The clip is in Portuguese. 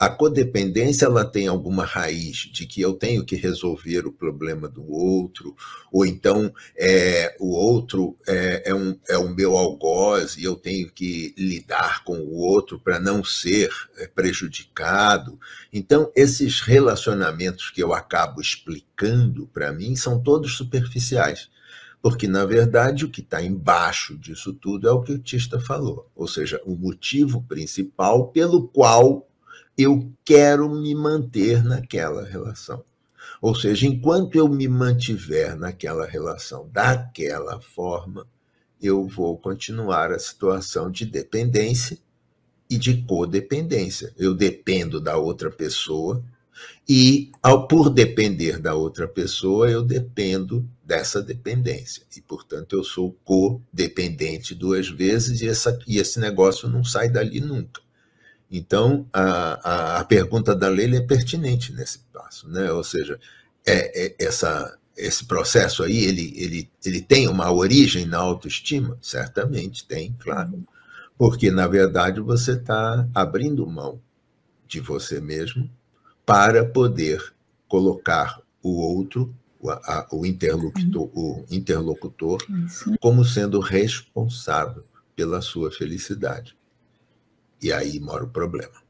a codependência ela tem alguma raiz de que eu tenho que resolver o problema do outro, ou então é, o outro é, é, um, é o meu algoz e eu tenho que lidar com o outro para não ser é, prejudicado. Então, esses relacionamentos que eu acabo explicando para mim são todos superficiais. Porque, na verdade, o que está embaixo disso tudo é o que o Tista falou, ou seja, o motivo principal pelo qual eu quero me manter naquela relação. Ou seja, enquanto eu me mantiver naquela relação daquela forma, eu vou continuar a situação de dependência e de codependência. Eu dependo da outra pessoa e, ao por depender da outra pessoa, eu dependo dessa dependência. E, portanto, eu sou codependente duas vezes e, essa, e esse negócio não sai dali nunca. Então, a, a, a pergunta da Leila é pertinente nesse passo, né? ou seja, é, é, essa, esse processo aí, ele, ele, ele tem uma origem na autoestima? Certamente tem, claro. Porque, na verdade, você está abrindo mão de você mesmo para poder colocar o outro, o, a, o interlocutor, o interlocutor como sendo responsável pela sua felicidade. E aí mora o problema.